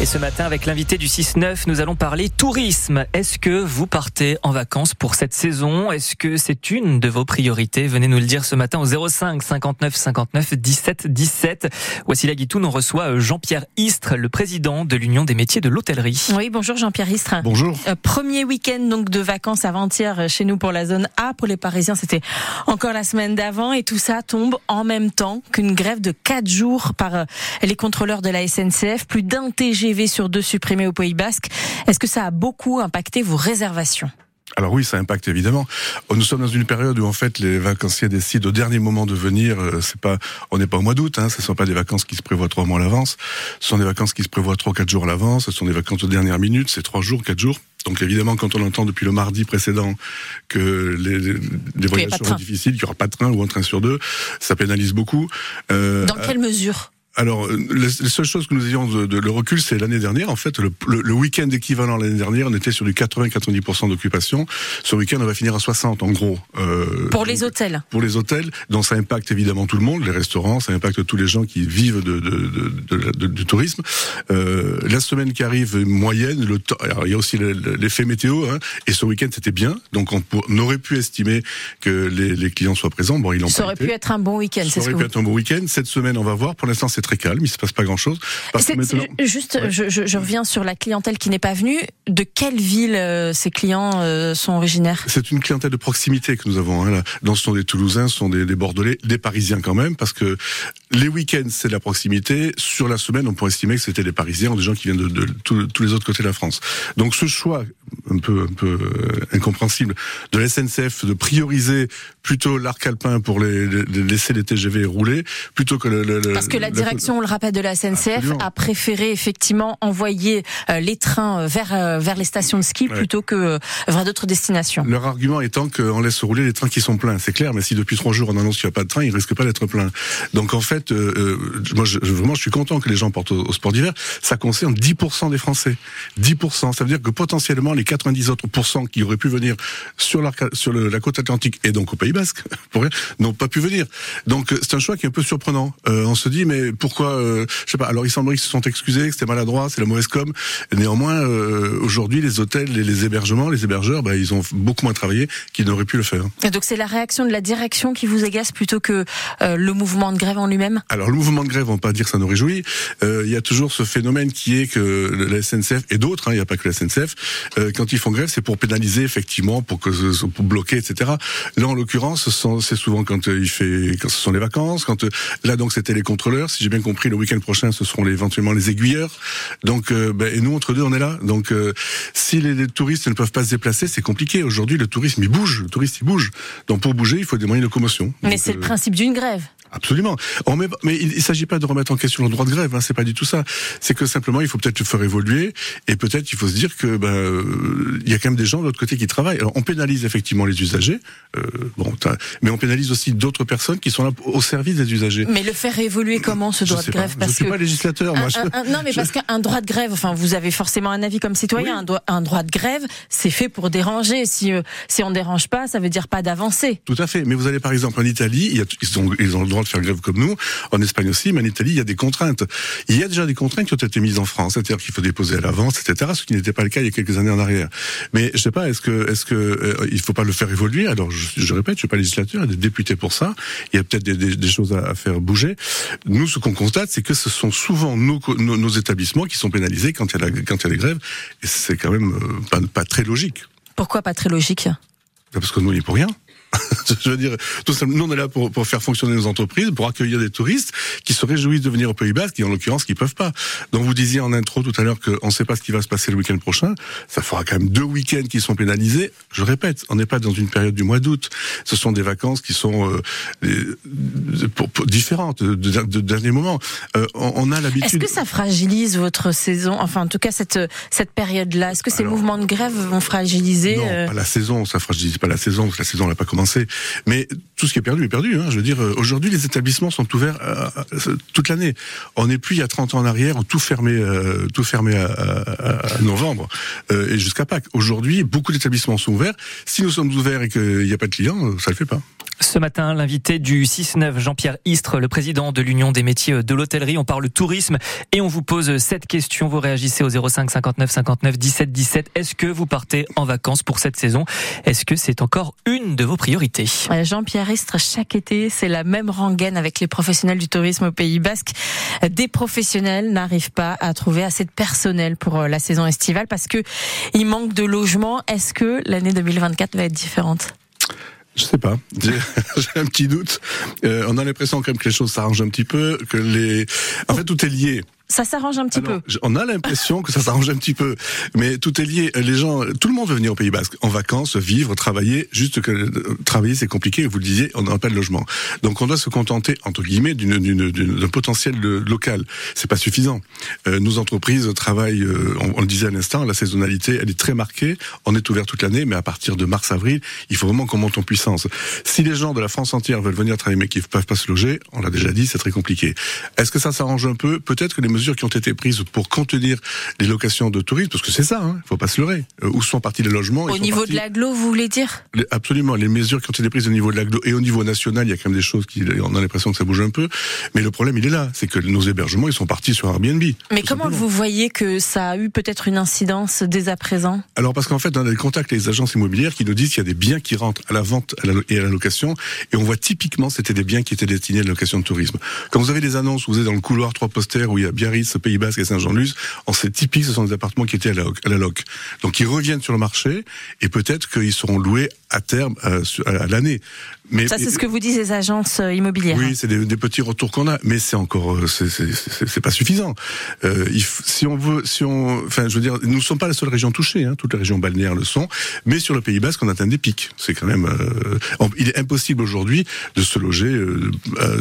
Et ce matin, avec l'invité du 6-9, nous allons parler tourisme. Est-ce que vous partez en vacances pour cette saison? Est-ce que c'est une de vos priorités? Venez nous le dire ce matin au 05 59 59 17 17. Voici la Guitoune, on reçoit euh, Jean-Pierre Istre, le président de l'Union des métiers de l'hôtellerie. Oui, bonjour Jean-Pierre Istre. Bonjour. Euh, premier week-end donc de vacances avant-hier euh, chez nous pour la zone A. Pour les Parisiens, c'était encore la semaine d'avant et tout ça tombe en même temps qu'une grève de 4 jours par les contrôleurs de la SNCF. Plus d'un TG sur deux supprimés au Pays Basque. Est-ce que ça a beaucoup impacté vos réservations? Alors oui, ça impacte évidemment. Nous sommes dans une période où en fait les vacanciers décident au dernier moment de venir. Euh, c'est pas, on n'est pas au mois d'août. Hein, ce ne sont pas des vacances qui se prévoient trois mois à l'avance. Ce sont des vacances qui se prévoient trois quatre jours à l'avance. Ce sont des vacances de dernière minute. C'est trois jours, quatre jours. Donc évidemment, quand on entend depuis le mardi précédent que les, les voyages seront difficiles, qu'il n'y aura pas de train ou un train sur deux, ça pénalise beaucoup. Euh, dans quelle mesure? Alors, euh, les, seules choses que nous ayons de, le recul, c'est l'année dernière. En fait, le, le, week-end équivalent l'année dernière, on était sur du 80-90% d'occupation. Ce week-end, on va finir à 60 en gros. Euh, pour les hôtels. Pour les hôtels, donc ça impacte évidemment tout le monde, les restaurants, ça impacte tous les gens qui vivent de, de, du tourisme. Euh, la semaine qui arrive moyenne, le alors, il y a aussi l'effet météo. Hein, et ce week-end, c'était bien, donc on, on, aurait pu estimer que les, les clients soient présents. Bon, ils l'ont Ça aurait pu être un bon week-end. Ça aurait pu être un bon week-end. Cette semaine, on va voir. Pour l'instant, c'est très calme, il se passe pas grand-chose. Juste, je, je, reviens sur la clientèle qui n'est pas venue. De quelle ville euh, ces clients euh, sont originaires? C'est une clientèle de proximité que nous avons. Hein, là. ce sont des Toulousains, ce sont des, des, Bordelais, des Parisiens quand même, parce que les week-ends c'est de la proximité. Sur la semaine, on pourrait estimer que c'était des Parisiens ou des gens qui viennent de, de, tous les autres côtés de la France. Donc ce choix un peu un peu euh, incompréhensible de la SNCF de prioriser plutôt l'arc alpin pour les, laisser les TGV rouler plutôt que le, parce que la direction, on le rappelle, de la SNCF a préféré effectivement envoyer euh, les trains euh, vers vers les stations de ski plutôt que vers d'autres destinations. Leur argument étant qu'on laisse rouler les trains qui sont pleins, c'est clair. Mais si depuis trois jours on annonce qu'il n'y a pas de train, ils risquent pas d'être pleins. Donc en fait, moi je, vraiment je suis content que les gens portent au, sport d'hiver. Ça concerne 10% des Français. 10%, ça veut dire que potentiellement les 90 autres pourcents qui auraient pu venir sur la, sur la côte atlantique et donc au Pays Basque, pour rien, n'ont pas pu venir. Donc c'est un choix qui est un peu surprenant. Euh, on se dit mais pourquoi euh, Je sais pas. Alors il semblerait qu'ils se sont excusés, que c'était maladroit, c'est la mauvaise com. Néanmoins, euh, aujourd'hui les hôtels les hébergements, les hébergeurs, bah, ils ont beaucoup moins travaillé qu'ils n'auraient pu le faire. Et donc c'est la réaction de la direction qui vous agace plutôt que euh, le mouvement de grève en lui-même? Alors le mouvement de grève, on va pas dire que ça nous réjouit. Il y a toujours ce phénomène qui est que la SNCF et d'autres, hein, il n'y a pas que la SNCF, quand ils font grève, c'est pour pénaliser effectivement, pour que pour bloquer, etc. Là, en l'occurrence, c'est souvent quand euh, il fait, quand ce sont les vacances, quand euh, là donc c'était les contrôleurs. Si j'ai bien compris, le week-end prochain, ce seront éventuellement les aiguilleurs. Donc, euh, ben, et nous entre deux, on est là. Donc, si les, touristes ne peuvent pas se déplacer, c'est compliqué. Aujourd'hui, le tourisme il bouge, le touriste il bouge. Donc, pour bouger, il faut des moyens de locomotion. Mais c'est le principe d'une grève. Absolument. On met, mais il ne s'agit pas de remettre en question le droit de grève. Hein, c'est pas du tout ça. C'est que simplement, il faut peut-être le faire évoluer et peut-être il faut se dire que ben, il y a quand même des gens de l'autre côté qui travaillent. Alors, on pénalise effectivement les usagers. Euh, bon, mais on pénalise aussi d'autres personnes qui sont là au service des usagers. Mais le faire évoluer comment ce droit de grève parce Je suis pas législateur. moi, non, mais parce qu'un droit de grève, enfin, vous avez forcément un avis comme citoyen. Un, droit, un, droit de grève, c'est fait pour déranger. Si euh, si on dérange pas, ça veut dire pas d'avancer. Tout à fait. Mais vous allez par exemple en Italie, il y a, ils ont ils ont le droit de faire grève comme nous. En Espagne aussi, mais en Italie, il y a des contraintes. Il y a déjà des contraintes qui ont été mises en France, c'est-à-dire qu'il faut déposer à l'avance, etc. Ce qui n'était pas le cas il y a quelques années en arrière. Mais je sais pas, est-ce que est-ce que euh, il faut pas le faire évoluer? Alors je, je répète, je suis pas législateur, il y a des députés pour ça. Il y a peut-être des, des, des, choses à, faire bouger. Nous, ce qu'on constate, c'est que ce sont souvent nos, nos, établissements qui sont pénalisés quand il y a, la, quand il y a les grèves. Et c'est quand même euh, pas, pas très logique. Pourquoi pas très logique? Parce que nous, on n'y est pour rien. je veux dire, tout simplement, nous on est là pour, pour, faire fonctionner nos entreprises, pour accueillir des touristes qui se réjouissent de venir au Pays Basque et en l'occurrence qui peuvent pas. Donc vous disiez en intro tout à l'heure qu'on ne sait pas ce qui va se passer le week-end prochain. Ça fera quand même deux week-ends qui sont pénalisés. Je répète, on n'est pas dans une période du mois d'août. Ce sont des vacances qui sont euh, pour, différentes, de, de, dernier moment. Euh, on, a l'habitude. Est-ce que ça fragilise votre saison Enfin, en tout cas cette cette période-là? Est-ce que ces mouvements de grève vont fragiliser Non, euh... pas la saison. Ça fragilise pas la saison parce que la saison n'a pas commencé mais tout ce qui est perdu est perdu. Hein. Je veux dire, euh, aujourd'hui, les établissements sont ouverts euh, euh, toute l'année. On n'est plus il y a 30 ans en arrière, tout fermé, tout fermé à, novembre et jusqu'à Pâques. Aujourd'hui, beaucoup d'établissements sont ouverts. Si nous sommes ouverts et qu'il n'y a pas de clients, ça le fait pas. Ce matin, l'invité du 6-9, Jean-Pierre Istre, le président de l'Union des métiers de l'hôtellerie. On parle tourisme et on vous pose cette question. Vous réagissez au 05 59 59 17 17. Est-ce que vous partez en vacances pour cette saison? Est-ce que c'est encore une de vos priorités? Jean-Pierre Istre, chaque été, c'est la même rengaine avec les professionnels du tourisme au Pays Basque. Des professionnels n'arrivent pas à trouver assez de personnel pour euh, la saison estivale parce que il manque de logements. Est-ce que l'année 2024 va être différente? Je sais pas. J'ai un petit doute. Euh, on a l'impression quand même que les choses s'arrangent un petit peu, que les. En fait, tout est lié ça s'arrange un petit peu. On a l'impression que ça s'arrange un petit peu, mais tout est lié. Les gens, tout le monde veut venir au Pays Basque en vacances, vivre, travailler. Juste que euh, travailler c'est compliqué. Vous le disiez, on n'a pas de logement. Donc on doit se contenter entre guillemets d'un potentiel local. C'est pas suffisant. Euh, nos entreprises travaillent. Euh, on, le disait à l'instant, la saisonnalité, elle est très marquée. On est ouvert toute l'année, mais à partir de mars-avril, il faut vraiment qu'on monte en puissance. Si les gens de la France entière veulent venir travailler mais qui ne peuvent pas se loger, on l'a déjà dit, c'est très compliqué. Est-ce que ça s'arrange un peu? Peut-être que les mesures qui ont été prises pour contenir les locations de tourisme, parce que c'est ça, hein, faut pas se leurrer. Euh, où sont partis les logements Au niveau de l'aglo, vous voulez dire? Absolument. Les mesures qui ont été prises au niveau de l'aglo et au niveau national, il y a quand même des choses qui, on a l'impression que ça bouge un peu. Mais le problème, il est là, c'est que nos hébergements, ils sont partis sur Airbnb. Mais comment vous voyez que ça a eu peut-être une incidence dès à présent? Alors parce qu'en fait, on a des contacts avec les agences immobilières qui nous disent qu'il y a des biens qui rentrent à la vente et à la location, et on voit typiquement c'était des biens qui étaient destinés à la location de tourisme. Quand vous avez des annonces, vous êtes dans le couloir trois posters où il y a Biarritz, Pays Basque et Saint-Jean-Luz, on sait typique, ce sont des appartements qui étaient à la, à. Donc ils reviennent sur le marché et peut-être qu'ils seront loués à terme euh, à l'année. Mais ça, c'est ce que vous disent les agences euh, immobilières. Oui, c'est des, des, petits retours qu'on a, mais c'est encore, euh, c'est pas suffisant. Euh, il, si on veut, si on, enfin, je veux dire, nous ne sommes pas la seule région touchée. Hein, toutes les régions balnéaires le sont, mais sur le Pays Basque, on atteint des pics. C'est quand même, euh, il est impossible aujourd'hui de se loger euh,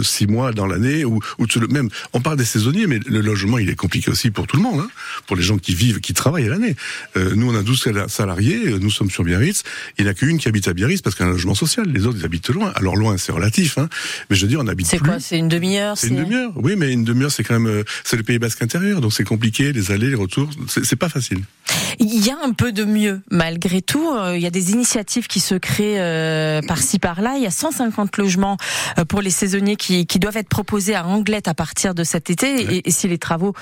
six mois dans l'année ou, ou de se, même. On parle des saisonniers, mais le logement, il est compliqué aussi pour tout le monde, hein, pour les gens qui vivent, qui travaillent à l'année. nous, on a 12 salariés, nous sommes sur Biarritz. Il n'y a qu'une qui habite à Biarritz parce qu'il y a un logement social. Les autres, ils habitent loin. Alors loin, c'est relatif, hein. Mais je veux dire, on habite. C'est quoi C'est une demi-heure C'est une demi-heure. Oui, mais une demi-heure, c'est quand même, euh, c'est le Pays Basque intérieur, donc c'est compliqué, les allers, les retours, c'est pas facile. Il y a un peu de mieux, malgré tout. Euh, il y a des initiatives qui se créent euh, par-ci par-là. Il y a 150 logements pour les saisonniers qui, qui doivent être proposés à Anglette à partir de cet été. Et, si les travaux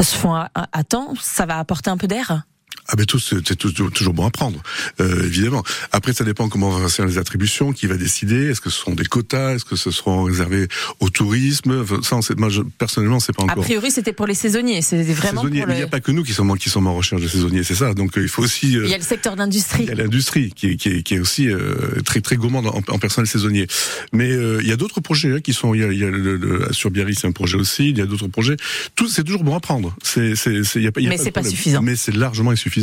se font à temps, ça va apporter un peu d'air? Ah ben tout, c'est toujours bon à prendre, euh, évidemment. Après, ça dépend comment vont faire les attributions, qui va décider. Est-ce que ce sont des quotas? Est-ce que ce seront réservés au tourisme? Ça, moi, je, personnellement, c'est pas encore. A priori, c'était pour les saisonniers. C'est vraiment saisonniers. Pour Mais il n'y a pas que nous qui sommes qui sommes en recherche de saisonniers, c'est ça. Donc, euh, il faut aussi. Euh, il y a le secteur d'industrie. Il y a l'industrie qui est, qui, est, qui est aussi euh, très très gourmande en, en, personnel saisonnier. Mais euh, il y a d'autres projets hein, qui sont. Il y a, il y a le, sur Biarritz, c'est un projet aussi. Il y a d'autres projets. Tout, c'est toujours bon à prendre. C'est, c'est, il y a pas. Y a Mais c'est pas suffisant. Mais c'est largement insuffisant.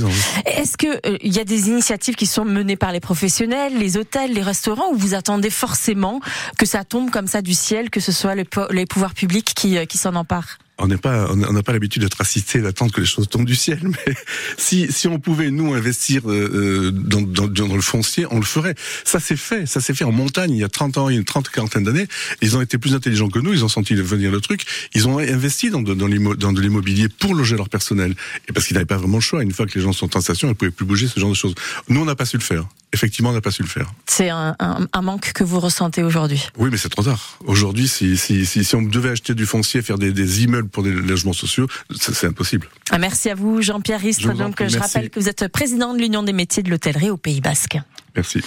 Est-ce qu'il euh, y a des initiatives qui sont menées par les professionnels, les hôtels, les restaurants, ou vous attendez forcément que ça tombe comme ça du ciel, que ce soit les pouvoirs publics qui, euh, qui s'en emparent? On n'est pas, on n'a pas l'habitude d'être assisté, d'attendre que les choses tombent du ciel. Mais si, si on pouvait nous investir euh, euh, dans, dans, dans, le foncier, on le ferait. Ça s'est fait, ça s'est fait en montagne il y a 30 ans, il y a une 30, quarantaine d'années. Ils ont été plus intelligents que nous, ils ont senti venir le truc. Ils ont investi dans de, dans l'immobilier pour loger leur personnel. Et parce qu'ils n'avaient pas vraiment le choix. Une fois que les gens sont en station, ils ne pouvaient plus bouger ce genre de choses. Nous, on n'a pas su le faire effectivement, on n'a pas su le faire. C'est un, un, un, manque que vous ressentez aujourd'hui. Oui, mais c'est trop tard. Aujourd'hui, si, si, si, si, on devait acheter du foncier, faire des, des immeubles pour des logements sociaux, c'est impossible. Ah, merci à vous, Jean-Pierre Ristre. Je donc, je rappelle que vous êtes président de l'Union des métiers de l'hôtellerie au Pays Basque. Merci.